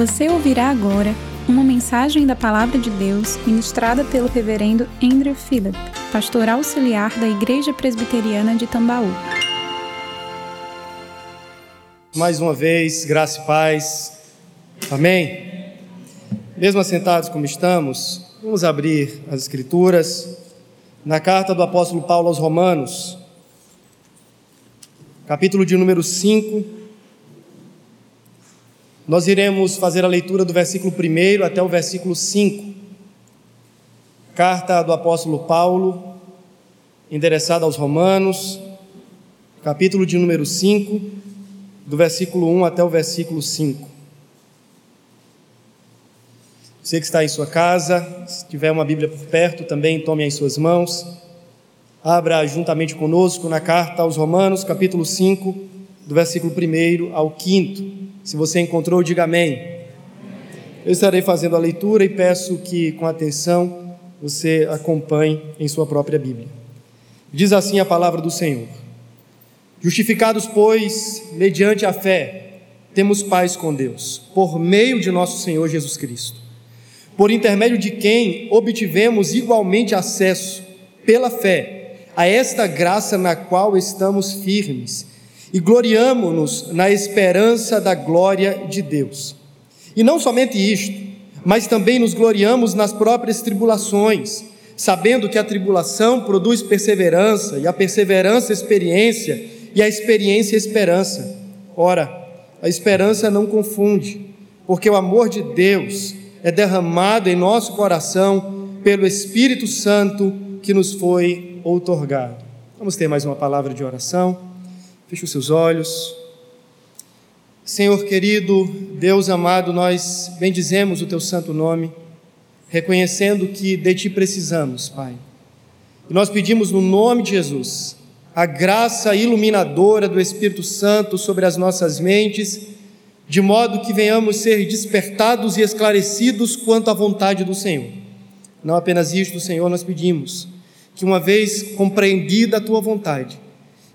Você ouvirá agora uma mensagem da Palavra de Deus ministrada pelo Reverendo Andrew Phillip, pastor auxiliar da Igreja Presbiteriana de Tambaú. Mais uma vez, graça e paz. Amém? Mesmo assentados como estamos, vamos abrir as Escrituras na carta do apóstolo Paulo aos Romanos, capítulo de número 5 nós iremos fazer a leitura do versículo 1 até o versículo 5. Carta do apóstolo Paulo, endereçada aos Romanos, capítulo de número 5, do versículo 1 até o versículo 5. Você que está em sua casa, se tiver uma Bíblia por perto, também tome em suas mãos. Abra juntamente conosco na carta aos Romanos, capítulo 5, do versículo 1 ao 5. Se você encontrou, diga amém. Eu estarei fazendo a leitura e peço que, com atenção, você acompanhe em sua própria Bíblia. Diz assim a palavra do Senhor: Justificados, pois, mediante a fé, temos paz com Deus, por meio de nosso Senhor Jesus Cristo, por intermédio de quem obtivemos igualmente acesso, pela fé, a esta graça na qual estamos firmes e gloriamo-nos na esperança da glória de Deus. E não somente isto, mas também nos gloriamos nas próprias tribulações, sabendo que a tribulação produz perseverança, e a perseverança, experiência, e a experiência, esperança. Ora, a esperança não confunde, porque o amor de Deus é derramado em nosso coração pelo Espírito Santo que nos foi outorgado. Vamos ter mais uma palavra de oração. Feche os seus olhos. Senhor querido, Deus amado, nós bendizemos o teu santo nome, reconhecendo que de ti precisamos, Pai. E nós pedimos no nome de Jesus a graça iluminadora do Espírito Santo sobre as nossas mentes, de modo que venhamos ser despertados e esclarecidos quanto à vontade do Senhor. Não apenas isto, Senhor, nós pedimos que uma vez compreendida a tua vontade,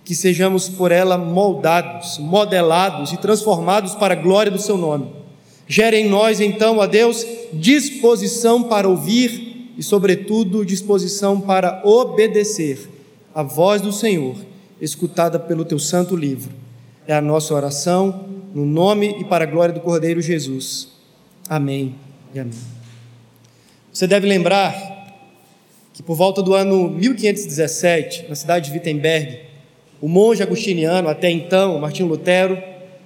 que sejamos por ela moldados, modelados e transformados para a glória do seu nome. Gere em nós, então, a Deus, disposição para ouvir e, sobretudo, disposição para obedecer a voz do Senhor, escutada pelo teu santo livro. É a nossa oração, no nome e para a glória do Cordeiro Jesus. Amém e amém. Você deve lembrar que por volta do ano 1517, na cidade de Wittenberg, o monge agustiniano, até então, Martinho Lutero,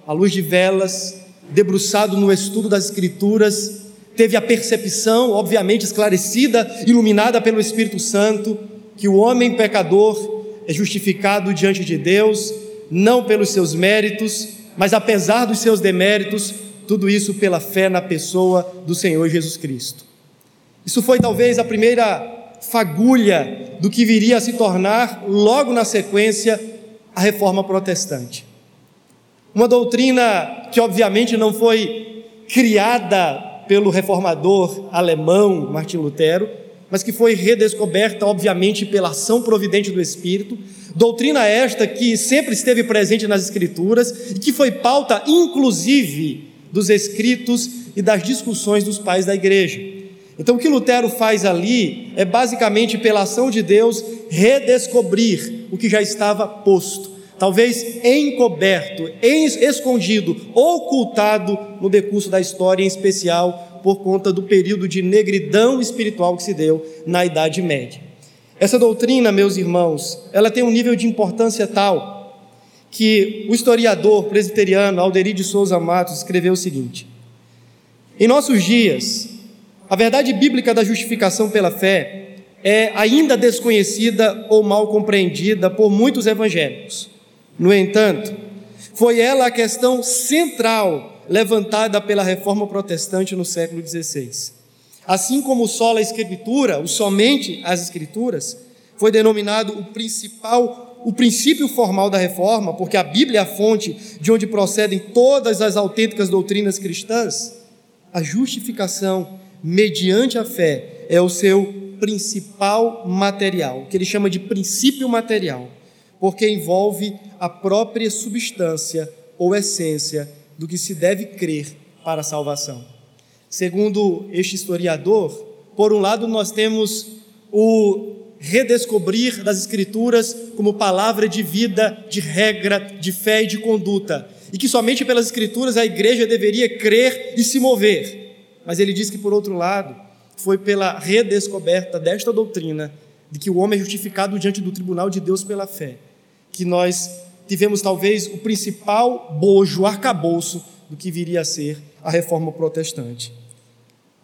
à luz de velas, debruçado no estudo das Escrituras, teve a percepção, obviamente esclarecida, iluminada pelo Espírito Santo, que o homem pecador é justificado diante de Deus, não pelos seus méritos, mas apesar dos seus deméritos, tudo isso pela fé na pessoa do Senhor Jesus Cristo. Isso foi talvez a primeira fagulha do que viria a se tornar, logo na sequência, a reforma protestante. Uma doutrina que, obviamente, não foi criada pelo reformador alemão Martim Lutero, mas que foi redescoberta, obviamente, pela ação providente do Espírito. Doutrina esta que sempre esteve presente nas Escrituras e que foi pauta, inclusive, dos escritos e das discussões dos pais da igreja. Então, o que Lutero faz ali é basicamente, pela ação de Deus, redescobrir o que já estava posto, talvez encoberto, escondido, ocultado no decurso da história, em especial por conta do período de negridão espiritual que se deu na Idade Média. Essa doutrina, meus irmãos, ela tem um nível de importância tal que o historiador presbiteriano Alderi de Souza Matos escreveu o seguinte: Em nossos dias, a verdade bíblica da justificação pela fé é ainda desconhecida ou mal compreendida por muitos evangélicos. No entanto, foi ela a questão central levantada pela reforma protestante no século XVI. Assim como o sola escritura, o somente as escrituras, foi denominado o principal, o princípio formal da reforma, porque a Bíblia é a fonte de onde procedem todas as autênticas doutrinas cristãs, a justificação mediante a fé, é o seu principal material, que ele chama de princípio material, porque envolve a própria substância ou essência do que se deve crer para a salvação. Segundo este historiador, por um lado, nós temos o redescobrir das Escrituras como palavra de vida, de regra, de fé e de conduta, e que somente pelas Escrituras a igreja deveria crer e se mover. Mas ele diz que, por outro lado, foi pela redescoberta desta doutrina de que o homem é justificado diante do tribunal de Deus pela fé, que nós tivemos talvez o principal bojo, arcabouço do que viria a ser a reforma protestante.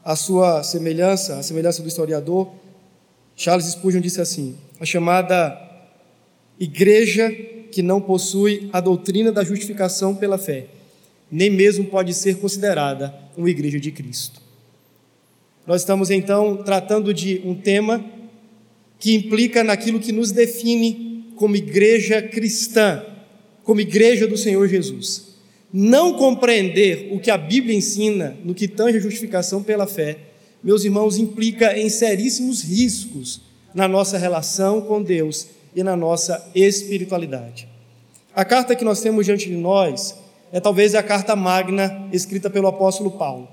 A sua semelhança, a semelhança do historiador, Charles Spurgeon disse assim: a chamada igreja que não possui a doutrina da justificação pela fé, nem mesmo pode ser considerada uma igreja de Cristo. Nós estamos então tratando de um tema que implica naquilo que nos define como igreja cristã, como igreja do Senhor Jesus. Não compreender o que a Bíblia ensina no que tange a justificação pela fé meus irmãos, implica em seríssimos riscos na nossa relação com Deus e na nossa espiritualidade. A carta que nós temos diante de nós é talvez a carta magna escrita pelo apóstolo Paulo.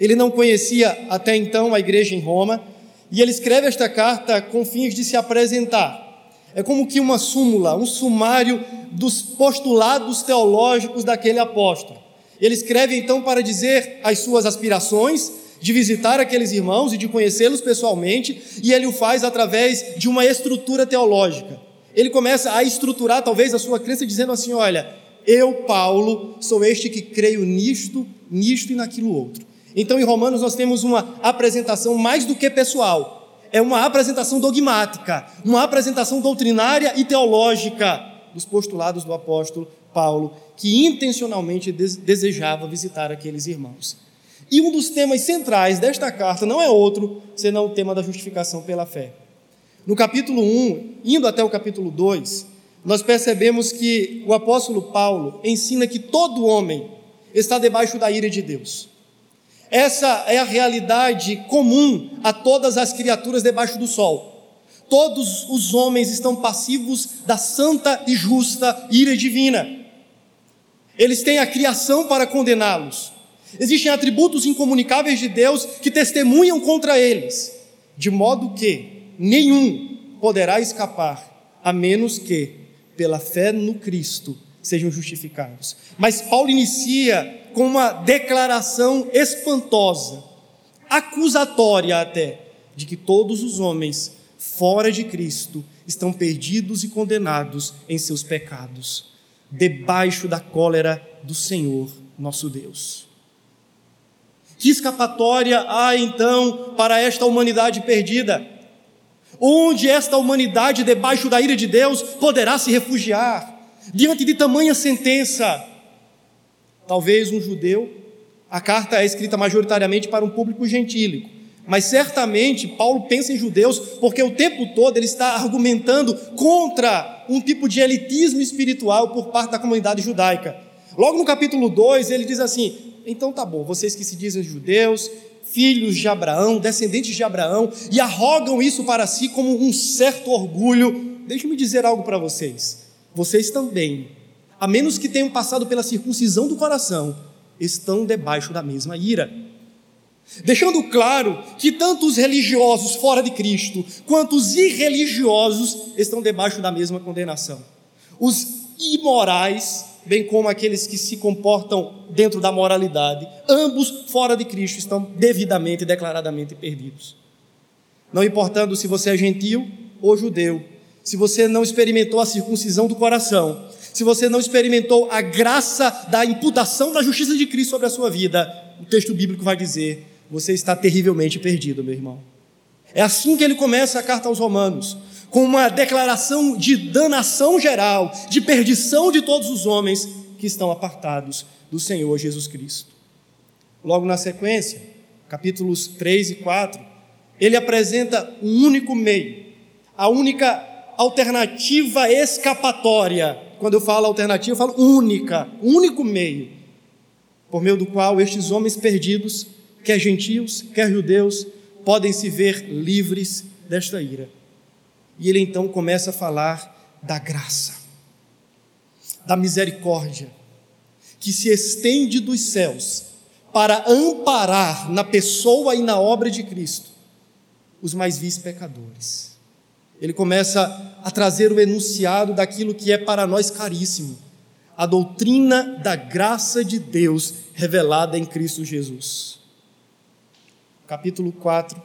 Ele não conhecia até então a igreja em Roma e ele escreve esta carta com fins de se apresentar. É como que uma súmula, um sumário dos postulados teológicos daquele apóstolo. Ele escreve então para dizer as suas aspirações de visitar aqueles irmãos e de conhecê-los pessoalmente, e ele o faz através de uma estrutura teológica. Ele começa a estruturar talvez a sua crença dizendo assim: olha, eu, Paulo, sou este que creio nisto, nisto e naquilo outro. Então, em Romanos, nós temos uma apresentação mais do que pessoal, é uma apresentação dogmática, uma apresentação doutrinária e teológica dos postulados do apóstolo Paulo, que intencionalmente desejava visitar aqueles irmãos. E um dos temas centrais desta carta não é outro senão o tema da justificação pela fé. No capítulo 1, indo até o capítulo 2, nós percebemos que o apóstolo Paulo ensina que todo homem está debaixo da ira de Deus. Essa é a realidade comum a todas as criaturas debaixo do sol. Todos os homens estão passivos da santa e justa ira divina. Eles têm a criação para condená-los, Existem atributos incomunicáveis de Deus que testemunham contra eles, de modo que nenhum poderá escapar, a menos que, pela fé no Cristo, sejam justificados. Mas Paulo inicia com uma declaração espantosa, acusatória até, de que todos os homens fora de Cristo estão perdidos e condenados em seus pecados, debaixo da cólera do Senhor nosso Deus. Que escapatória há então para esta humanidade perdida? Onde esta humanidade, debaixo da ira de Deus, poderá se refugiar diante de tamanha sentença? Talvez um judeu. A carta é escrita majoritariamente para um público gentílico, mas certamente Paulo pensa em judeus porque o tempo todo ele está argumentando contra um tipo de elitismo espiritual por parte da comunidade judaica. Logo no capítulo 2, ele diz assim: então tá bom, vocês que se dizem judeus, filhos de Abraão, descendentes de Abraão, e arrogam isso para si como um certo orgulho, deixe-me dizer algo para vocês. Vocês também, a menos que tenham passado pela circuncisão do coração, estão debaixo da mesma ira. Deixando claro que tanto os religiosos fora de Cristo, quanto os irreligiosos estão debaixo da mesma condenação. Os imorais bem como aqueles que se comportam dentro da moralidade, ambos fora de Cristo estão devidamente e declaradamente perdidos. Não importando se você é gentil ou judeu, se você não experimentou a circuncisão do coração, se você não experimentou a graça da imputação da justiça de Cristo sobre a sua vida, o texto bíblico vai dizer: você está terrivelmente perdido, meu irmão. É assim que ele começa a carta aos Romanos com uma declaração de danação geral, de perdição de todos os homens que estão apartados do Senhor Jesus Cristo. Logo na sequência, capítulos 3 e 4, ele apresenta um único meio, a única alternativa escapatória. Quando eu falo alternativa, eu falo única, único meio, por meio do qual estes homens perdidos, quer gentios, quer judeus, podem se ver livres desta ira. E ele então começa a falar da graça, da misericórdia, que se estende dos céus para amparar na pessoa e na obra de Cristo os mais vis pecadores. Ele começa a trazer o enunciado daquilo que é para nós caríssimo, a doutrina da graça de Deus revelada em Cristo Jesus. Capítulo 4,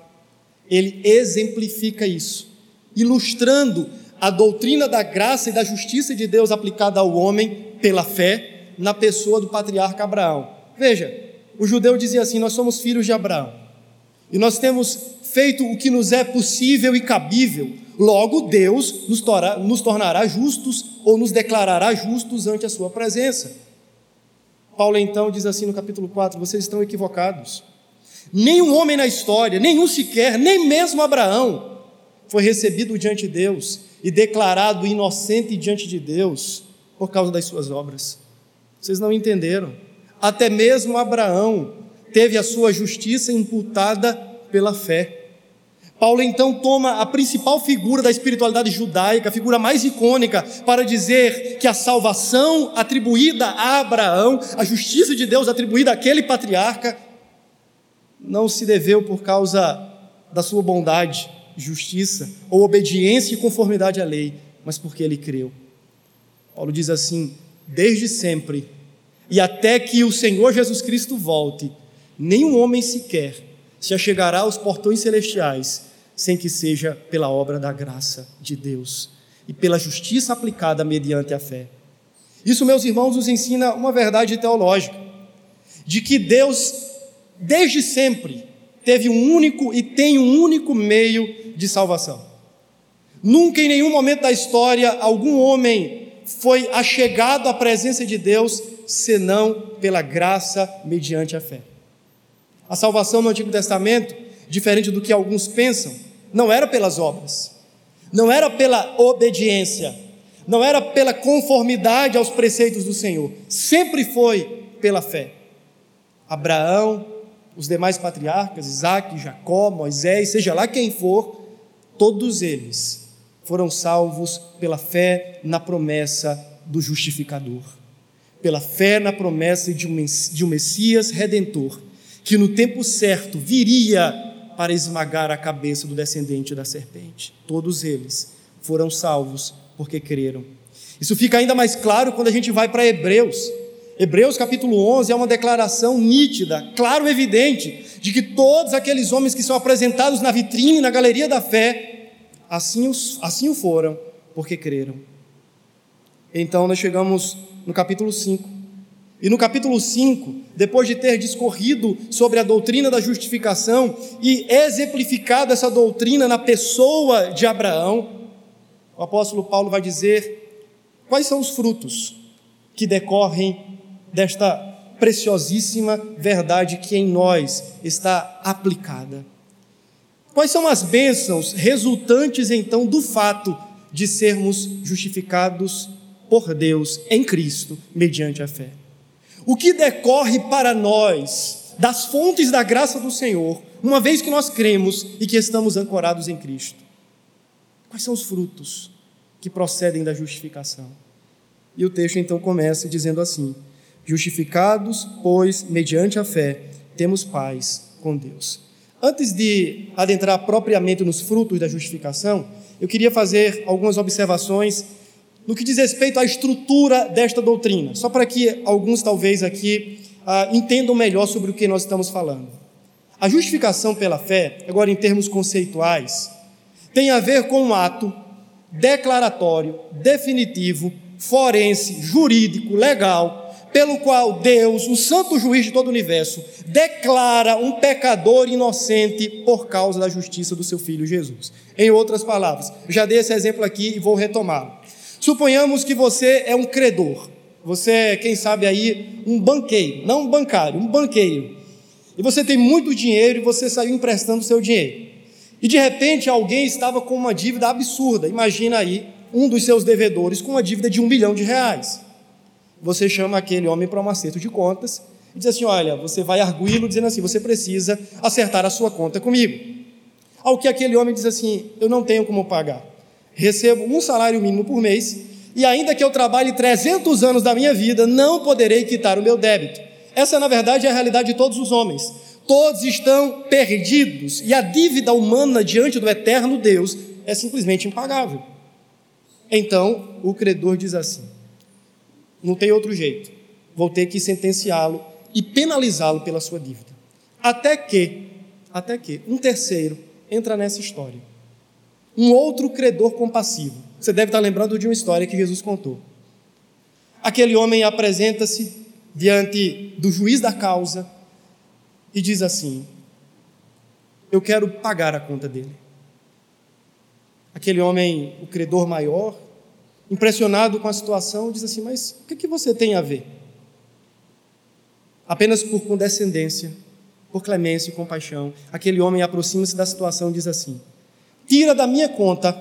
ele exemplifica isso, ilustrando a doutrina da graça e da justiça de Deus aplicada ao homem pela fé na pessoa do patriarca Abraão. Veja, o judeu dizia assim: Nós somos filhos de Abraão e nós temos feito o que nos é possível e cabível, logo Deus nos, nos tornará justos ou nos declarará justos ante a Sua presença. Paulo então diz assim no capítulo 4: Vocês estão equivocados. Nenhum homem na história, nenhum sequer, nem mesmo Abraão, foi recebido diante de Deus e declarado inocente diante de Deus por causa das suas obras. Vocês não entenderam. Até mesmo Abraão teve a sua justiça imputada pela fé. Paulo então toma a principal figura da espiritualidade judaica, a figura mais icônica, para dizer que a salvação atribuída a Abraão, a justiça de Deus atribuída àquele patriarca, não se deveu por causa da sua bondade, justiça ou obediência e conformidade à lei, mas porque ele creu. Paulo diz assim: desde sempre e até que o Senhor Jesus Cristo volte, nenhum homem sequer se achegará aos portões celestiais sem que seja pela obra da graça de Deus e pela justiça aplicada mediante a fé. Isso, meus irmãos, nos ensina uma verdade teológica, de que Deus, desde sempre, teve um único e tem um único meio de salvação. Nunca em nenhum momento da história algum homem foi achegado à presença de Deus senão pela graça mediante a fé. A salvação no Antigo Testamento diferente do que alguns pensam, não era pelas obras, não era pela obediência, não era pela conformidade aos preceitos do Senhor, sempre foi pela fé. Abraão, os demais patriarcas, Isaac, Jacó, Moisés, seja lá quem for, todos eles foram salvos pela fé na promessa do justificador, pela fé na promessa de um Messias redentor, que no tempo certo viria para esmagar a cabeça do descendente da serpente. Todos eles foram salvos porque creram. Isso fica ainda mais claro quando a gente vai para Hebreus. Hebreus capítulo 11 é uma declaração nítida, claro, evidente, de que todos aqueles homens que são apresentados na vitrine, na galeria da fé, assim, os, assim o foram, porque creram. Então nós chegamos no capítulo 5. E no capítulo 5, depois de ter discorrido sobre a doutrina da justificação e exemplificado essa doutrina na pessoa de Abraão, o apóstolo Paulo vai dizer quais são os frutos que decorrem desta preciosíssima verdade que em nós está aplicada. Quais são as bênçãos resultantes então do fato de sermos justificados por Deus em Cristo mediante a fé? O que decorre para nós das fontes da graça do Senhor, uma vez que nós cremos e que estamos ancorados em Cristo? Quais são os frutos que procedem da justificação? E o texto então começa dizendo assim: Justificados, pois, mediante a fé, temos paz com Deus. Antes de adentrar propriamente nos frutos da justificação, eu queria fazer algumas observações no que diz respeito à estrutura desta doutrina, só para que alguns talvez aqui ah, entendam melhor sobre o que nós estamos falando. A justificação pela fé, agora em termos conceituais, tem a ver com um ato declaratório, definitivo, forense, jurídico, legal, pelo qual Deus, o santo juiz de todo o universo, declara um pecador inocente por causa da justiça do seu filho Jesus. Em outras palavras, já dei esse exemplo aqui e vou retomá-lo. Suponhamos que você é um credor. Você é, quem sabe aí, um banqueiro, não um bancário, um banqueiro. E você tem muito dinheiro e você saiu emprestando seu dinheiro. E de repente alguém estava com uma dívida absurda. Imagina aí um dos seus devedores com uma dívida de um milhão de reais. Você chama aquele homem para um acerto de contas e diz assim: Olha, você vai arguí-lo dizendo assim: Você precisa acertar a sua conta comigo. Ao que aquele homem diz assim: Eu não tenho como pagar recebo um salário mínimo por mês, e ainda que eu trabalhe 300 anos da minha vida, não poderei quitar o meu débito. Essa, na verdade, é a realidade de todos os homens. Todos estão perdidos e a dívida humana diante do eterno Deus é simplesmente impagável. Então, o credor diz assim: não tem outro jeito, vou ter que sentenciá-lo e penalizá-lo pela sua dívida. Até que, até que um terceiro entra nessa história. Um outro credor compassivo. Você deve estar lembrando de uma história que Jesus contou. Aquele homem apresenta-se diante do juiz da causa e diz assim: Eu quero pagar a conta dele. Aquele homem, o credor maior, impressionado com a situação, diz assim: Mas o que, que você tem a ver? Apenas por condescendência, por clemência e compaixão, aquele homem aproxima-se da situação e diz assim: Tira da minha conta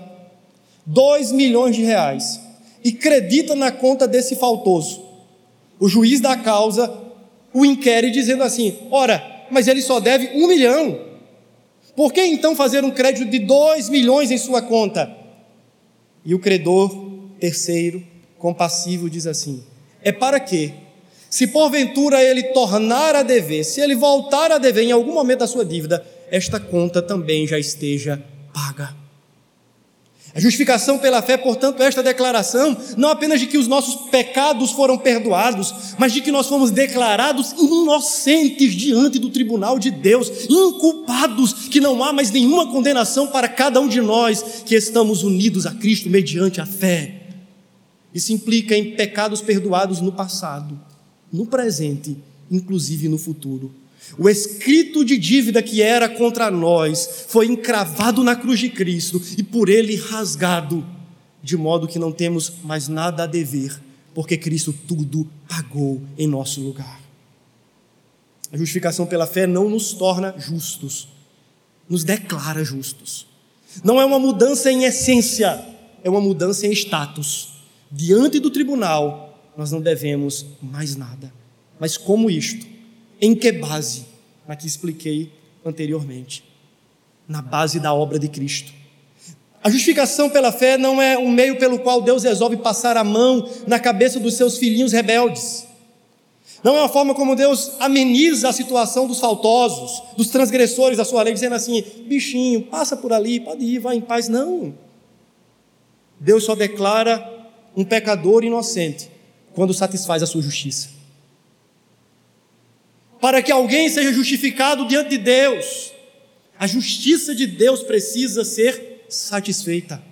dois milhões de reais e credita na conta desse faltoso. O juiz da causa o inquere dizendo assim: Ora, mas ele só deve um milhão. Por que então fazer um crédito de dois milhões em sua conta? E o credor, terceiro, compassivo, diz assim: É para que, se porventura ele tornar a dever, se ele voltar a dever em algum momento da sua dívida, esta conta também já esteja paga. A justificação pela fé, portanto, é esta declaração, não apenas de que os nossos pecados foram perdoados, mas de que nós fomos declarados inocentes diante do tribunal de Deus, inculpados, que não há mais nenhuma condenação para cada um de nós que estamos unidos a Cristo mediante a fé. Isso implica em pecados perdoados no passado, no presente, inclusive no futuro. O escrito de dívida que era contra nós foi encravado na cruz de Cristo e por ele rasgado, de modo que não temos mais nada a dever, porque Cristo tudo pagou em nosso lugar. A justificação pela fé não nos torna justos, nos declara justos. Não é uma mudança em essência, é uma mudança em status. Diante do tribunal, nós não devemos mais nada. Mas como isto? Em que base? Na que expliquei anteriormente. Na base da obra de Cristo. A justificação pela fé não é um meio pelo qual Deus resolve passar a mão na cabeça dos seus filhinhos rebeldes. Não é uma forma como Deus ameniza a situação dos faltosos, dos transgressores da sua lei, dizendo assim: bichinho, passa por ali, pode ir, vai em paz. Não. Deus só declara um pecador inocente quando satisfaz a sua justiça para que alguém seja justificado diante de Deus, a justiça de Deus precisa ser satisfeita.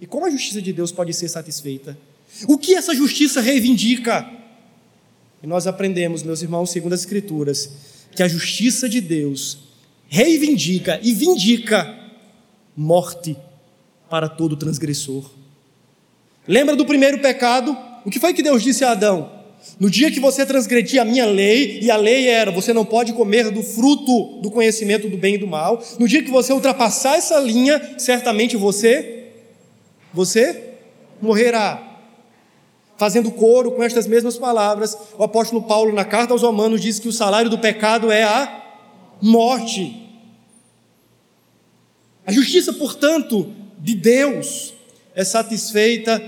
E como a justiça de Deus pode ser satisfeita? O que essa justiça reivindica? E nós aprendemos, meus irmãos, segundo as Escrituras, que a justiça de Deus reivindica e vindica morte para todo transgressor. Lembra do primeiro pecado? O que foi que Deus disse a Adão? No dia que você transgredir a minha lei, e a lei era você não pode comer do fruto do conhecimento do bem e do mal, no dia que você ultrapassar essa linha, certamente você, você morrerá. Fazendo coro com estas mesmas palavras, o apóstolo Paulo, na carta aos Romanos, diz que o salário do pecado é a morte. A justiça, portanto, de Deus é satisfeita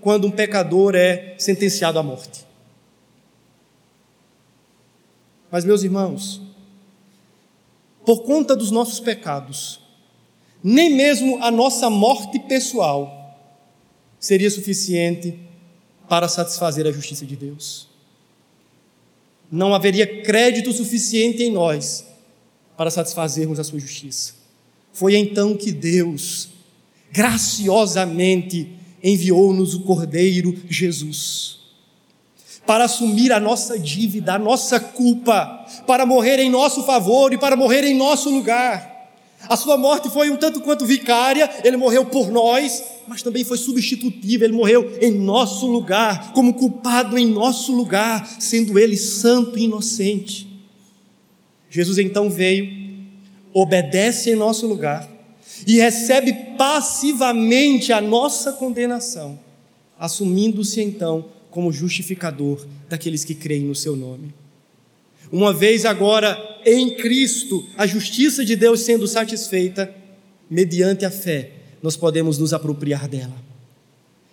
quando um pecador é sentenciado à morte. Mas, meus irmãos, por conta dos nossos pecados, nem mesmo a nossa morte pessoal seria suficiente para satisfazer a justiça de Deus. Não haveria crédito suficiente em nós para satisfazermos a sua justiça. Foi então que Deus, graciosamente, enviou-nos o Cordeiro Jesus para assumir a nossa dívida, a nossa culpa, para morrer em nosso favor e para morrer em nosso lugar. A sua morte foi um tanto quanto vicária, ele morreu por nós, mas também foi substitutiva, ele morreu em nosso lugar, como culpado em nosso lugar, sendo ele santo e inocente. Jesus então veio, obedece em nosso lugar e recebe passivamente a nossa condenação, assumindo-se então como justificador daqueles que creem no seu nome. Uma vez agora em Cristo, a justiça de Deus sendo satisfeita, mediante a fé, nós podemos nos apropriar dela.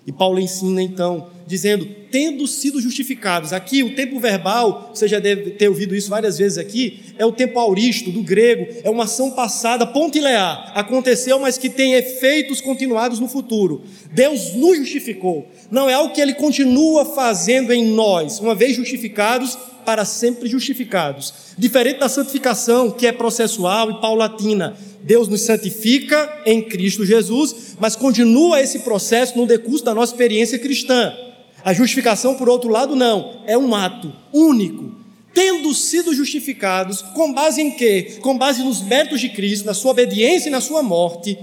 E Paulo ensina então, dizendo, tendo sido justificados. Aqui o tempo verbal, você já deve ter ouvido isso várias vezes aqui, é o tempo auristo, do grego, é uma ação passada, pontilear, aconteceu, mas que tem efeitos continuados no futuro. Deus nos justificou. Não é algo que ele continua fazendo em nós, uma vez justificados, para sempre justificados. Diferente da santificação, que é processual e paulatina. Deus nos santifica em Cristo Jesus, mas continua esse processo no decurso da nossa experiência cristã. A justificação, por outro lado, não, é um ato único. Tendo sido justificados, com base em quê? Com base nos méritos de Cristo, na sua obediência e na sua morte,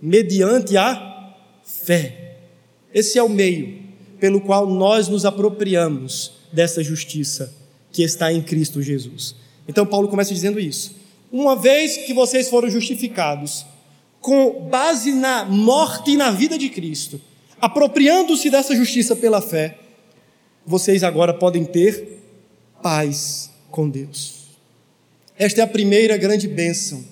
mediante a fé. Esse é o meio pelo qual nós nos apropriamos dessa justiça que está em Cristo Jesus. Então, Paulo começa dizendo isso. Uma vez que vocês foram justificados, com base na morte e na vida de Cristo, apropriando-se dessa justiça pela fé, vocês agora podem ter paz com Deus. Esta é a primeira grande bênção,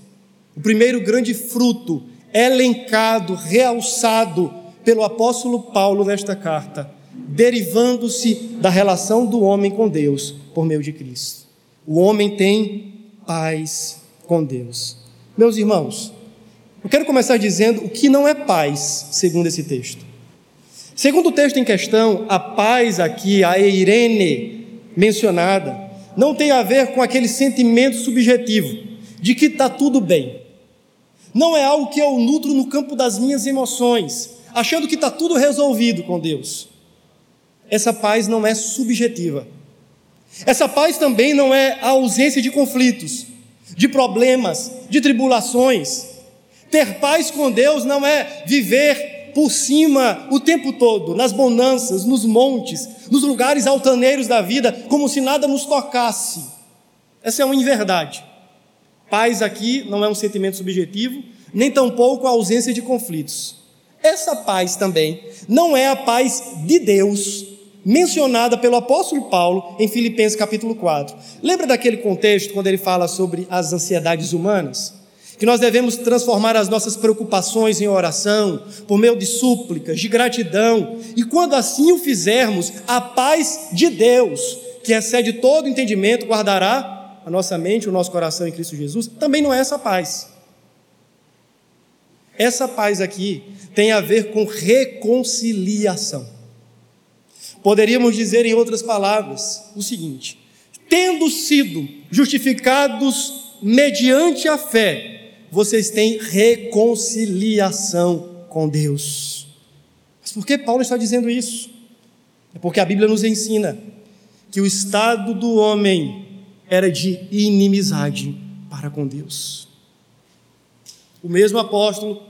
o primeiro grande fruto elencado, realçado pelo apóstolo Paulo nesta carta, derivando-se da relação do homem com Deus por meio de Cristo. O homem tem paz com Deus. Meus irmãos, eu quero começar dizendo o que não é paz, segundo esse texto. Segundo o texto em questão, a paz aqui, a eirene mencionada, não tem a ver com aquele sentimento subjetivo de que está tudo bem. Não é algo que eu nutro no campo das minhas emoções, achando que está tudo resolvido com Deus. Essa paz não é subjetiva. Essa paz também não é a ausência de conflitos, de problemas, de tribulações. Ter paz com Deus não é viver por cima o tempo todo, nas bonanças, nos montes, nos lugares altaneiros da vida, como se nada nos tocasse. Essa é uma inverdade. Paz aqui não é um sentimento subjetivo, nem tampouco a ausência de conflitos. Essa paz também não é a paz de Deus mencionada pelo apóstolo Paulo em Filipenses capítulo 4. Lembra daquele contexto quando ele fala sobre as ansiedades humanas? que nós devemos transformar as nossas preocupações em oração, por meio de súplicas, de gratidão, e quando assim o fizermos, a paz de Deus, que excede todo entendimento, guardará a nossa mente, o nosso coração em Cristo Jesus, também não é essa paz. Essa paz aqui tem a ver com reconciliação. Poderíamos dizer, em outras palavras, o seguinte: tendo sido justificados mediante a fé, vocês têm reconciliação com Deus. Mas por que Paulo está dizendo isso? É porque a Bíblia nos ensina que o estado do homem era de inimizade para com Deus. O mesmo apóstolo,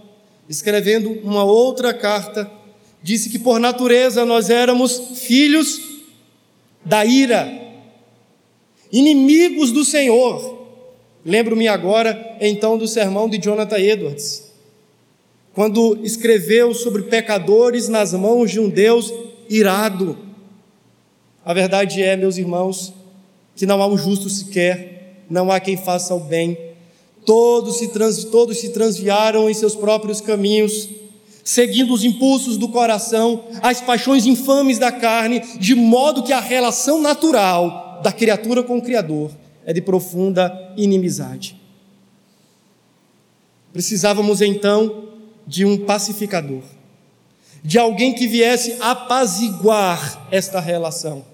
escrevendo uma outra carta, disse que por natureza nós éramos filhos da ira, inimigos do Senhor Lembro-me agora, então, do sermão de Jonathan Edwards, quando escreveu sobre pecadores nas mãos de um Deus irado. A verdade é, meus irmãos, que não há um justo sequer, não há quem faça o bem. Todos se, trans, todos se transviaram em seus próprios caminhos, seguindo os impulsos do coração, as paixões infames da carne, de modo que a relação natural da criatura com o Criador é de profunda inimizade. Precisávamos então de um pacificador, de alguém que viesse apaziguar esta relação,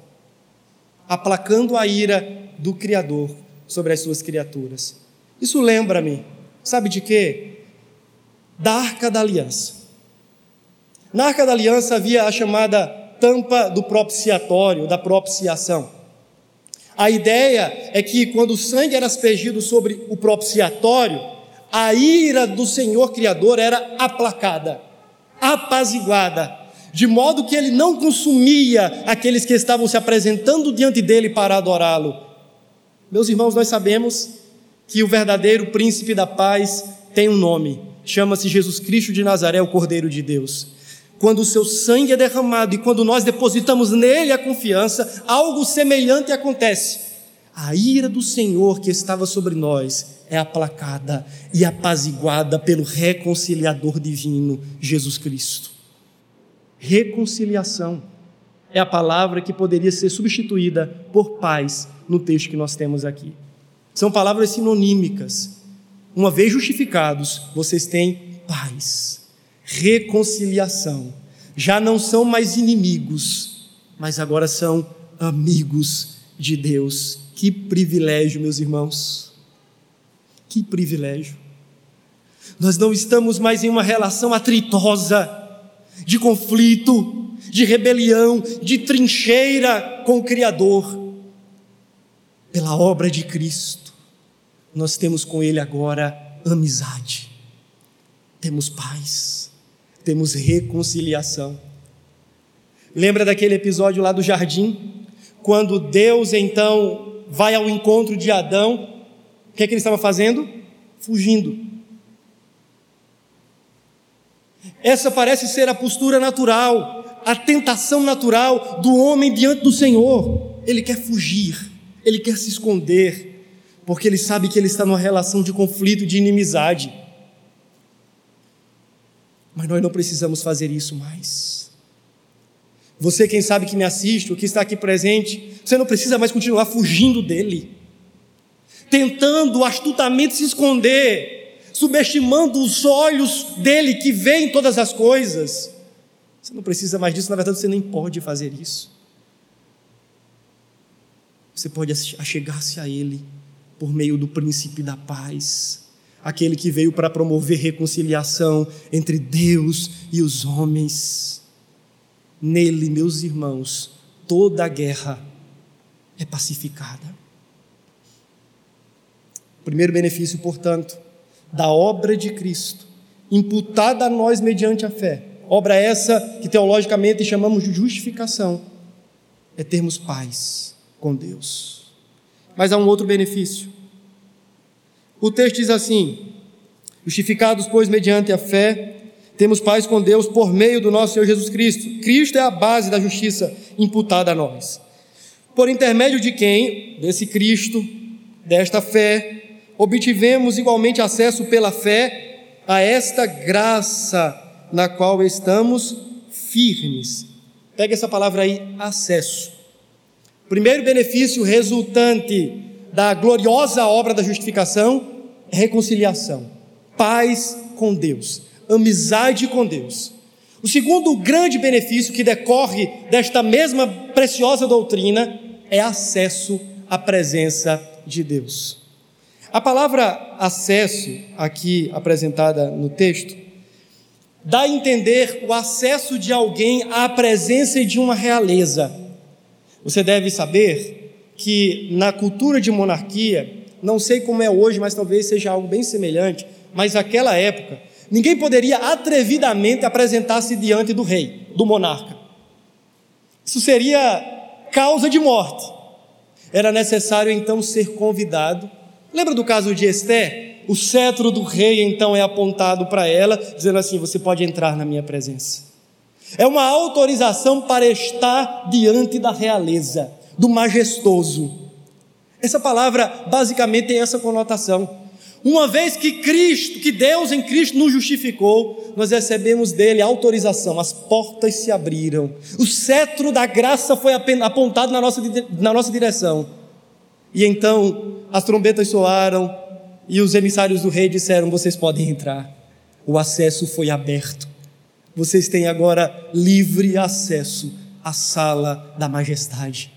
aplacando a ira do Criador sobre as suas criaturas. Isso lembra-me, sabe de quê? Da Arca da Aliança. Na Arca da Aliança havia a chamada tampa do propiciatório, da propiciação. A ideia é que quando o sangue era aspergido sobre o propiciatório, a ira do Senhor Criador era aplacada, apaziguada, de modo que ele não consumia aqueles que estavam se apresentando diante dele para adorá-lo. Meus irmãos, nós sabemos que o verdadeiro príncipe da paz tem um nome, chama-se Jesus Cristo de Nazaré, o Cordeiro de Deus. Quando o seu sangue é derramado e quando nós depositamos nele a confiança, algo semelhante acontece. A ira do Senhor que estava sobre nós é aplacada e apaziguada pelo reconciliador divino, Jesus Cristo. Reconciliação é a palavra que poderia ser substituída por paz no texto que nós temos aqui. São palavras sinonímicas. Uma vez justificados, vocês têm paz, reconciliação. Já não são mais inimigos, mas agora são amigos de Deus. Que privilégio, meus irmãos. Que privilégio. Nós não estamos mais em uma relação atritosa, de conflito, de rebelião, de trincheira com o Criador. Pela obra de Cristo, nós temos com Ele agora amizade, temos paz, temos reconciliação. Lembra daquele episódio lá do jardim? Quando Deus então vai ao encontro de Adão, o que, é que ele estava fazendo? Fugindo. Essa parece ser a postura natural, a tentação natural do homem diante do Senhor. Ele quer fugir, ele quer se esconder, porque ele sabe que ele está numa relação de conflito, de inimizade. Mas nós não precisamos fazer isso mais. Você, quem sabe que me assiste, ou que está aqui presente, você não precisa mais continuar fugindo dele, tentando astutamente se esconder subestimando os olhos dele que vê todas as coisas. Você não precisa mais disso, na verdade você nem pode fazer isso. Você pode achegar-se a ele por meio do príncipe da paz, aquele que veio para promover reconciliação entre Deus e os homens. Nele, meus irmãos, toda a guerra é pacificada. O primeiro benefício, portanto, da obra de Cristo, imputada a nós mediante a fé. Obra essa que teologicamente chamamos de justificação, é termos paz com Deus. Mas há um outro benefício. O texto diz assim: Justificados, pois, mediante a fé, temos paz com Deus por meio do nosso Senhor Jesus Cristo. Cristo é a base da justiça imputada a nós. Por intermédio de quem? Desse Cristo, desta fé, obtivemos igualmente acesso pela fé a esta graça na qual estamos firmes. Pega essa palavra aí, acesso. Primeiro benefício resultante da gloriosa obra da justificação reconciliação, paz com Deus, amizade com Deus. O segundo grande benefício que decorre desta mesma preciosa doutrina é acesso à presença de Deus. A palavra acesso, aqui apresentada no texto, dá a entender o acesso de alguém à presença de uma realeza. Você deve saber que na cultura de monarquia, não sei como é hoje, mas talvez seja algo bem semelhante, mas naquela época, ninguém poderia atrevidamente apresentar-se diante do rei, do monarca. Isso seria causa de morte. Era necessário então ser convidado Lembra do caso de Esté? O cetro do rei então é apontado para ela, dizendo assim: Você pode entrar na minha presença. É uma autorização para estar diante da realeza, do majestoso. Essa palavra basicamente tem essa conotação. Uma vez que Cristo, que Deus em Cristo nos justificou, nós recebemos dele autorização, as portas se abriram, o cetro da graça foi apontado na nossa, na nossa direção. E então as trombetas soaram e os emissários do rei disseram: Vocês podem entrar. O acesso foi aberto. Vocês têm agora livre acesso à sala da majestade.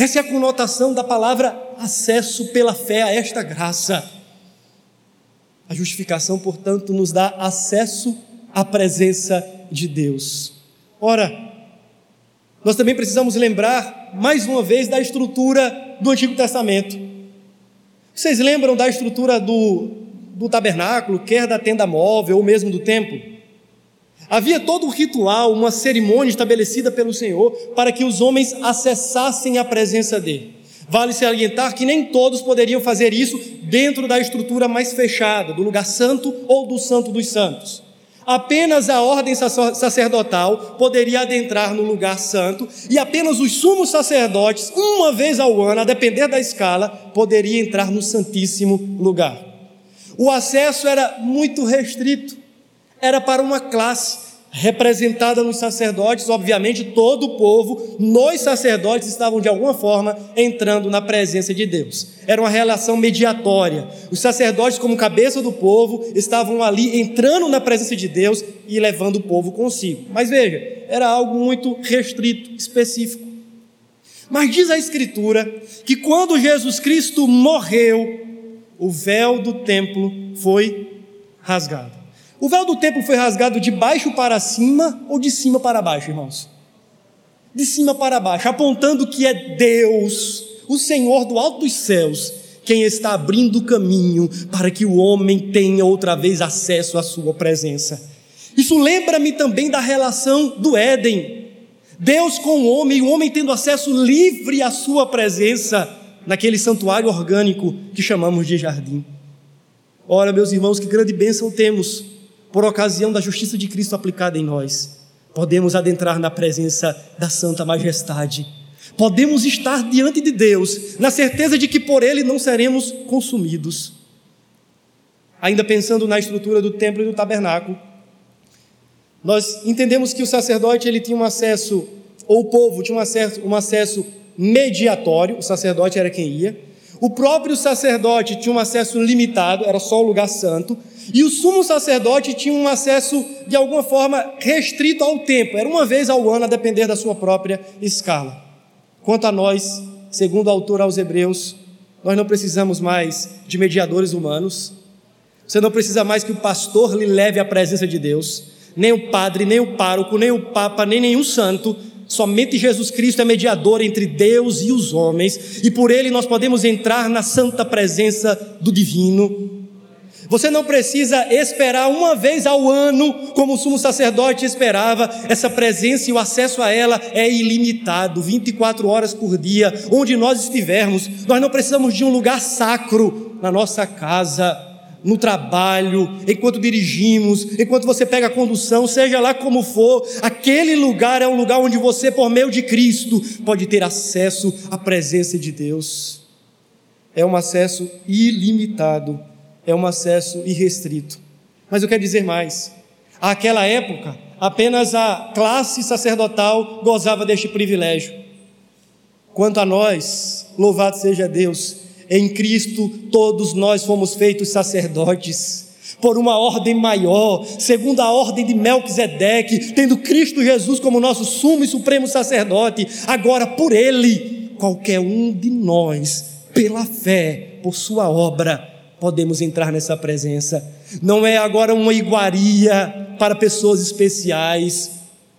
Essa é a conotação da palavra acesso pela fé a esta graça. A justificação, portanto, nos dá acesso à presença de Deus. Ora, nós também precisamos lembrar, mais uma vez, da estrutura do Antigo Testamento. Vocês lembram da estrutura do, do tabernáculo, quer da tenda móvel ou mesmo do templo? Havia todo um ritual, uma cerimônia estabelecida pelo Senhor para que os homens acessassem a presença dele. Vale salientar que nem todos poderiam fazer isso dentro da estrutura mais fechada, do lugar santo ou do santo dos santos. Apenas a ordem sacerdotal poderia adentrar no lugar santo e apenas os sumos sacerdotes, uma vez ao ano, a depender da escala, poderia entrar no santíssimo lugar. O acesso era muito restrito, era para uma classe, representada nos sacerdotes, obviamente todo o povo, nós sacerdotes estavam de alguma forma entrando na presença de Deus. Era uma relação mediatória. Os sacerdotes, como cabeça do povo, estavam ali entrando na presença de Deus e levando o povo consigo. Mas veja, era algo muito restrito, específico. Mas diz a Escritura que quando Jesus Cristo morreu, o véu do templo foi rasgado. O véu do templo foi rasgado de baixo para cima ou de cima para baixo, irmãos? De cima para baixo, apontando que é Deus, o Senhor do alto dos céus, quem está abrindo o caminho para que o homem tenha outra vez acesso à sua presença. Isso lembra-me também da relação do Éden. Deus com o homem, o homem tendo acesso livre à sua presença naquele santuário orgânico que chamamos de jardim. Ora, meus irmãos, que grande bênção temos por ocasião da justiça de Cristo aplicada em nós, podemos adentrar na presença da Santa Majestade. Podemos estar diante de Deus, na certeza de que por Ele não seremos consumidos. Ainda pensando na estrutura do templo e do tabernáculo, nós entendemos que o sacerdote ele tinha um acesso, ou o povo tinha um acesso, um acesso mediatório, o sacerdote era quem ia. O próprio sacerdote tinha um acesso limitado, era só o lugar santo, e o sumo sacerdote tinha um acesso, de alguma forma, restrito ao tempo, era uma vez ao ano, a depender da sua própria escala. Quanto a nós, segundo o autor aos Hebreus, nós não precisamos mais de mediadores humanos, você não precisa mais que o pastor lhe leve à presença de Deus, nem o padre, nem o pároco, nem o papa, nem nenhum santo, somente Jesus Cristo é mediador entre Deus e os homens, e por ele nós podemos entrar na santa presença do divino. Você não precisa esperar uma vez ao ano, como o sumo sacerdote esperava, essa presença e o acesso a ela é ilimitado, 24 horas por dia, onde nós estivermos. Nós não precisamos de um lugar sacro na nossa casa, no trabalho, enquanto dirigimos, enquanto você pega a condução, seja lá como for, aquele lugar é um lugar onde você, por meio de Cristo, pode ter acesso à presença de Deus. É um acesso ilimitado é um acesso irrestrito. Mas eu quero dizer mais. Àquela época, apenas a classe sacerdotal gozava deste privilégio. Quanto a nós, louvado seja Deus, em Cristo todos nós fomos feitos sacerdotes por uma ordem maior, segundo a ordem de Melquisedeque, tendo Cristo Jesus como nosso sumo e supremo sacerdote. Agora, por Ele, qualquer um de nós, pela fé, por Sua obra, podemos entrar nessa presença. Não é agora uma iguaria para pessoas especiais,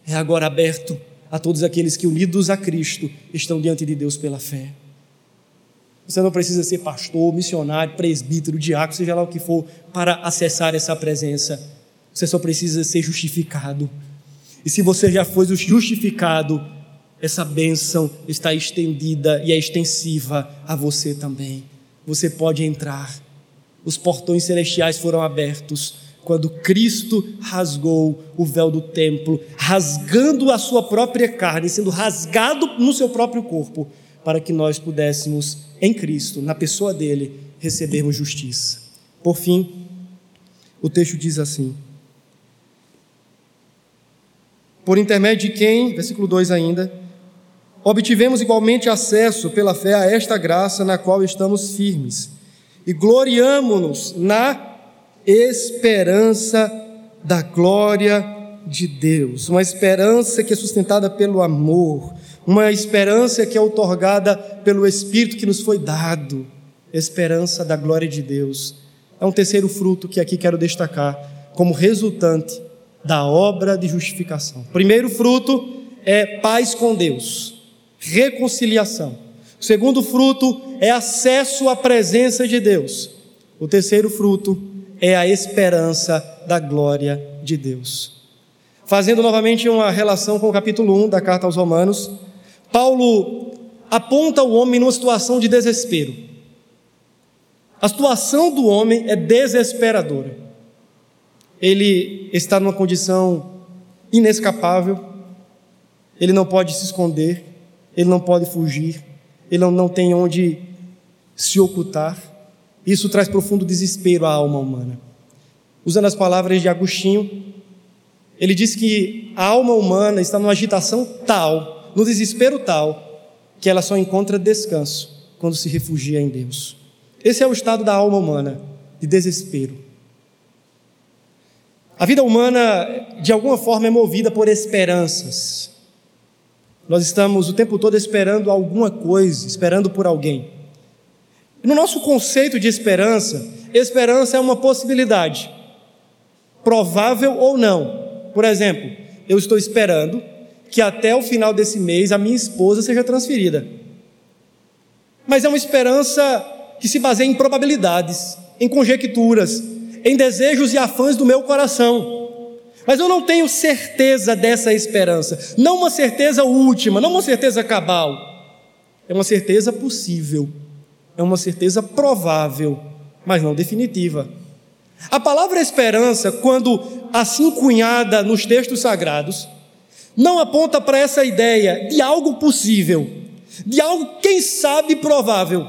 é agora aberto a todos aqueles que, unidos a Cristo, estão diante de Deus pela fé. Você não precisa ser pastor, missionário, presbítero, diácono, seja lá o que for, para acessar essa presença. Você só precisa ser justificado. E se você já foi justificado, essa bênção está estendida e é extensiva a você também. Você pode entrar os portões celestiais foram abertos quando Cristo rasgou o véu do templo, rasgando a sua própria carne, sendo rasgado no seu próprio corpo, para que nós pudéssemos, em Cristo, na pessoa dele, recebermos justiça. Por fim, o texto diz assim: Por intermédio de quem, versículo 2 ainda, obtivemos igualmente acesso pela fé a esta graça na qual estamos firmes e gloriamo-nos na esperança da glória de Deus, uma esperança que é sustentada pelo amor, uma esperança que é otorgada pelo Espírito que nos foi dado, esperança da glória de Deus. É um terceiro fruto que aqui quero destacar como resultante da obra de justificação. Primeiro fruto é paz com Deus, reconciliação. Segundo fruto é acesso à presença de Deus. O terceiro fruto é a esperança da glória de Deus. Fazendo novamente uma relação com o capítulo 1 da carta aos Romanos, Paulo aponta o homem numa situação de desespero. A situação do homem é desesperadora. Ele está numa condição inescapável, ele não pode se esconder, ele não pode fugir, ele não tem onde se ocultar. Isso traz profundo desespero à alma humana. Usando as palavras de Agostinho, ele diz que a alma humana está numa agitação tal, no desespero tal, que ela só encontra descanso quando se refugia em Deus. Esse é o estado da alma humana, de desespero. A vida humana, de alguma forma, é movida por esperanças. Nós estamos o tempo todo esperando alguma coisa, esperando por alguém. No nosso conceito de esperança, esperança é uma possibilidade, provável ou não. Por exemplo, eu estou esperando que até o final desse mês a minha esposa seja transferida. Mas é uma esperança que se baseia em probabilidades, em conjecturas, em desejos e afãs do meu coração. Mas eu não tenho certeza dessa esperança, não uma certeza última, não uma certeza cabal. É uma certeza possível, é uma certeza provável, mas não definitiva. A palavra esperança, quando assim cunhada nos textos sagrados, não aponta para essa ideia de algo possível, de algo, quem sabe, provável.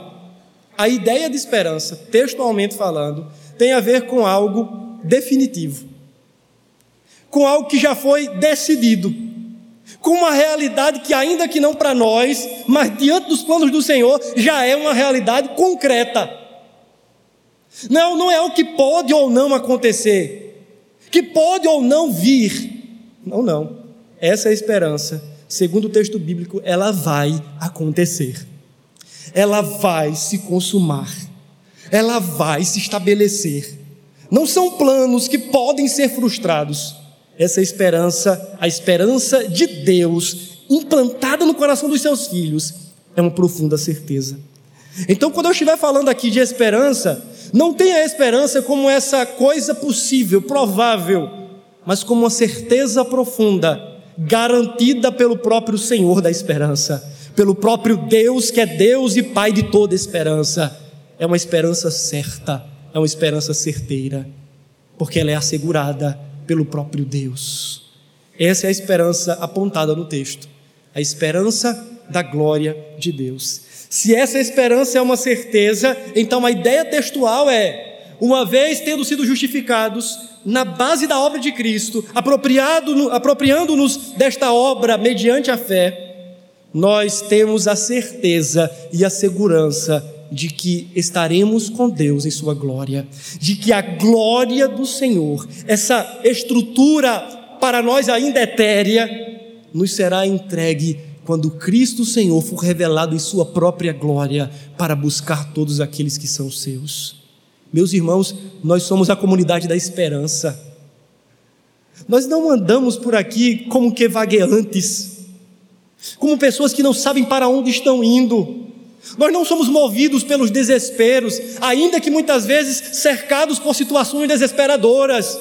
A ideia de esperança, textualmente falando, tem a ver com algo definitivo, com algo que já foi decidido, com uma realidade que, ainda que não para nós, mas diante dos planos do Senhor, já é uma realidade concreta. Não, não é o que pode ou não acontecer, que pode ou não vir. Não, não. Essa esperança. Segundo o texto bíblico, ela vai acontecer. Ela vai se consumar. Ela vai se estabelecer. Não são planos que podem ser frustrados. Essa esperança, a esperança de Deus implantada no coração dos seus filhos, é uma profunda certeza. Então, quando eu estiver falando aqui de esperança, não tenha a esperança como essa coisa possível, provável, mas como uma certeza profunda, garantida pelo próprio Senhor da esperança, pelo próprio Deus que é Deus e Pai de toda esperança. É uma esperança certa, é uma esperança certeira, porque ela é assegurada pelo próprio Deus. Essa é a esperança apontada no texto, a esperança da glória de Deus. Se essa esperança é uma certeza, então a ideia textual é: uma vez tendo sido justificados na base da obra de Cristo, apropriando-nos desta obra mediante a fé, nós temos a certeza e a segurança de que estaremos com Deus em Sua glória, de que a glória do Senhor, essa estrutura para nós ainda etérea, nos será entregue quando Cristo Senhor for revelado em Sua própria glória para buscar todos aqueles que são seus. Meus irmãos, nós somos a comunidade da esperança. Nós não andamos por aqui como que vagueantes, como pessoas que não sabem para onde estão indo. Nós não somos movidos pelos desesperos, ainda que muitas vezes cercados por situações desesperadoras.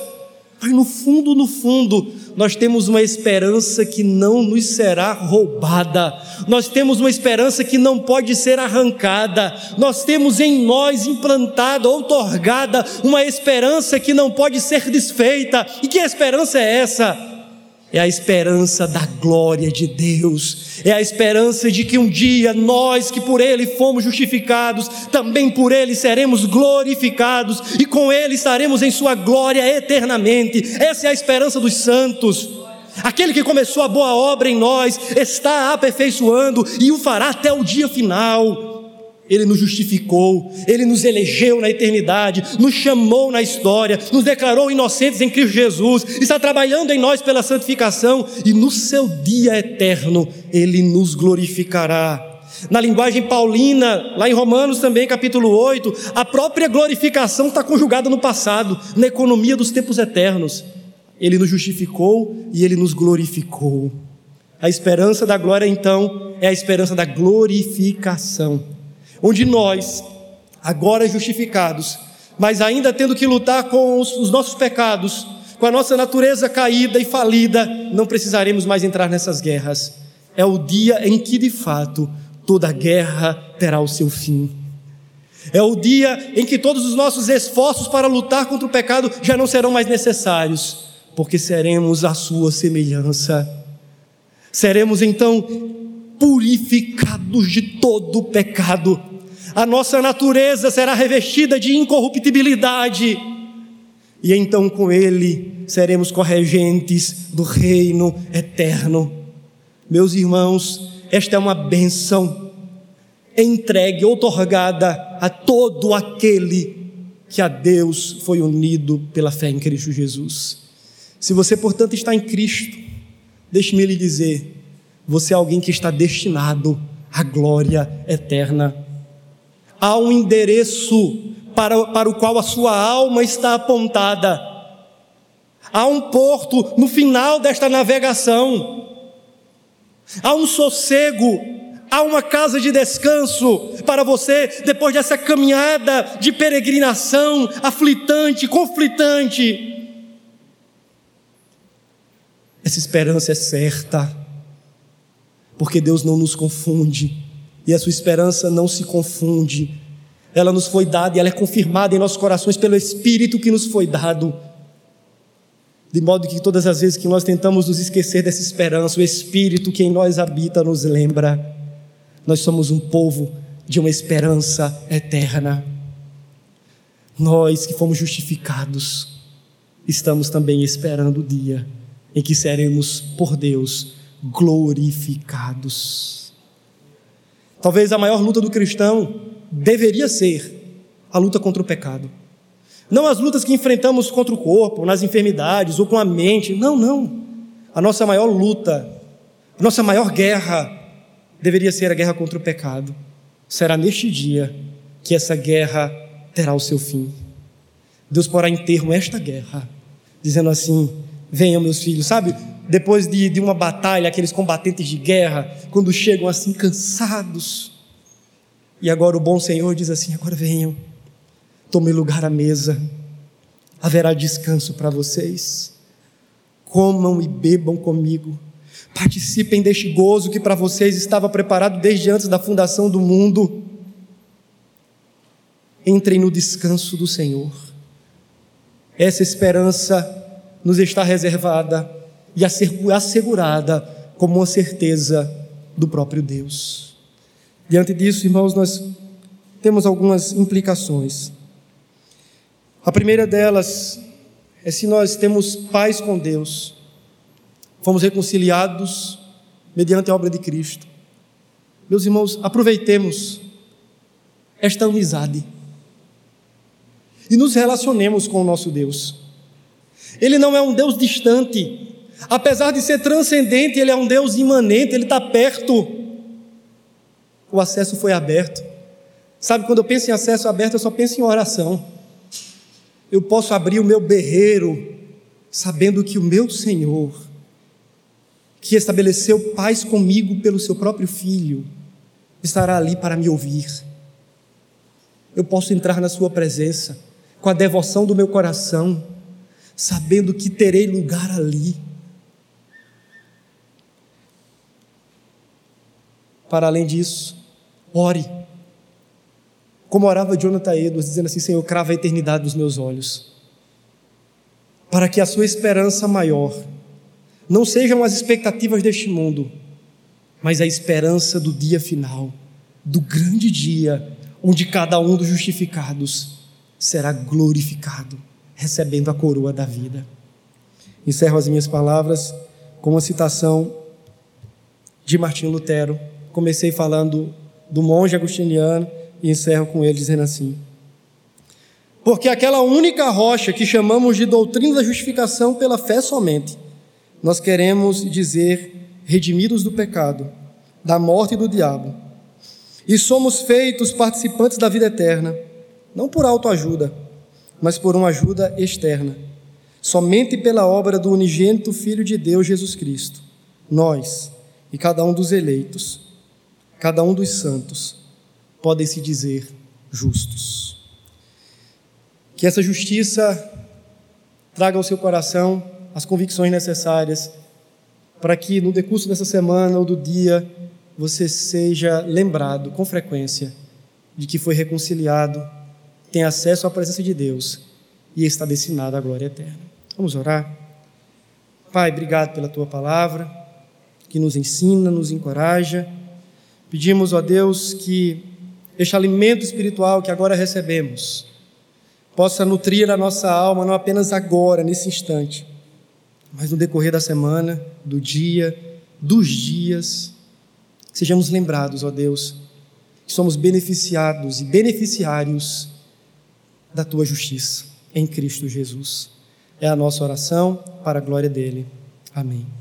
Mas no fundo, no fundo, nós temos uma esperança que não nos será roubada, nós temos uma esperança que não pode ser arrancada, nós temos em nós implantada, outorgada, uma esperança que não pode ser desfeita. E que esperança é essa? É a esperança da glória de Deus, é a esperança de que um dia nós que por Ele fomos justificados, também por Ele seremos glorificados e com Ele estaremos em Sua glória eternamente. Essa é a esperança dos santos. Aquele que começou a boa obra em nós está aperfeiçoando e o fará até o dia final. Ele nos justificou, Ele nos elegeu na eternidade, nos chamou na história, nos declarou inocentes em Cristo Jesus, está trabalhando em nós pela santificação e no seu dia eterno Ele nos glorificará. Na linguagem paulina, lá em Romanos também, capítulo 8, a própria glorificação está conjugada no passado, na economia dos tempos eternos. Ele nos justificou e Ele nos glorificou. A esperança da glória, então, é a esperança da glorificação onde nós, agora justificados, mas ainda tendo que lutar com os, os nossos pecados, com a nossa natureza caída e falida, não precisaremos mais entrar nessas guerras. É o dia em que, de fato, toda guerra terá o seu fim. É o dia em que todos os nossos esforços para lutar contra o pecado já não serão mais necessários, porque seremos a sua semelhança. Seremos então purificados de todo o pecado a nossa natureza será revestida de incorruptibilidade. e então com Ele seremos corregentes do reino eterno. Meus irmãos, esta é uma bênção entregue, outorgada a todo aquele que a Deus foi unido pela fé em Cristo Jesus. Se você, portanto, está em Cristo, deixe-me lhe dizer, você é alguém que está destinado à glória eterna. Há um endereço para, para o qual a sua alma está apontada. Há um porto no final desta navegação. Há um sossego, há uma casa de descanso para você depois dessa caminhada de peregrinação aflitante, conflitante. Essa esperança é certa, porque Deus não nos confunde, e a sua esperança não se confunde ela nos foi dada e ela é confirmada em nossos corações pelo Espírito que nos foi dado. De modo que todas as vezes que nós tentamos nos esquecer dessa esperança, o Espírito que em nós habita nos lembra. Nós somos um povo de uma esperança eterna. Nós que fomos justificados, estamos também esperando o dia em que seremos por Deus glorificados. Talvez a maior luta do cristão deveria ser a luta contra o pecado. Não as lutas que enfrentamos contra o corpo, nas enfermidades ou com a mente. Não, não. A nossa maior luta, a nossa maior guerra deveria ser a guerra contra o pecado. Será neste dia que essa guerra terá o seu fim. Deus porá em termo esta guerra, dizendo assim: venham, meus filhos, sabe? Depois de, de uma batalha, aqueles combatentes de guerra, quando chegam assim cansados, e agora o bom Senhor diz assim: agora venham, tomem lugar à mesa, haverá descanso para vocês. Comam e bebam comigo, participem deste gozo que para vocês estava preparado desde antes da fundação do mundo. Entrem no descanso do Senhor. Essa esperança nos está reservada e assegurada como uma certeza do próprio Deus. Diante disso, irmãos, nós temos algumas implicações. A primeira delas é se nós temos paz com Deus, fomos reconciliados mediante a obra de Cristo. Meus irmãos, aproveitemos esta amizade e nos relacionemos com o nosso Deus. Ele não é um Deus distante, apesar de ser transcendente, ele é um Deus imanente, ele está perto o acesso foi aberto. Sabe, quando eu penso em acesso aberto, eu só penso em oração. Eu posso abrir o meu berreiro, sabendo que o meu Senhor, que estabeleceu paz comigo pelo seu próprio Filho, estará ali para me ouvir. Eu posso entrar na Sua presença com a devoção do meu coração, sabendo que terei lugar ali. Para além disso, Ore. Como orava Jonathan Edwards, dizendo assim: Senhor, crava a eternidade dos meus olhos, para que a sua esperança maior não sejam as expectativas deste mundo, mas a esperança do dia final, do grande dia, onde cada um dos justificados será glorificado, recebendo a coroa da vida. Encerro as minhas palavras com uma citação de Martinho Lutero. Comecei falando do monge agostiniano e encerro com ele dizendo assim: Porque aquela única rocha que chamamos de doutrina da justificação pela fé somente, nós queremos dizer redimidos do pecado, da morte e do diabo, e somos feitos participantes da vida eterna, não por autoajuda, mas por uma ajuda externa, somente pela obra do unigênito Filho de Deus Jesus Cristo. Nós e cada um dos eleitos cada um dos santos podem se dizer justos. Que essa justiça traga ao seu coração as convicções necessárias para que no decurso dessa semana ou do dia você seja lembrado com frequência de que foi reconciliado, tem acesso à presença de Deus e está destinado à glória eterna. Vamos orar? Pai, obrigado pela tua palavra que nos ensina, nos encoraja Pedimos, ó Deus, que este alimento espiritual que agora recebemos possa nutrir a nossa alma, não apenas agora, nesse instante, mas no decorrer da semana, do dia, dos dias. Sejamos lembrados, ó Deus, que somos beneficiados e beneficiários da tua justiça em Cristo Jesus. É a nossa oração para a glória dele. Amém.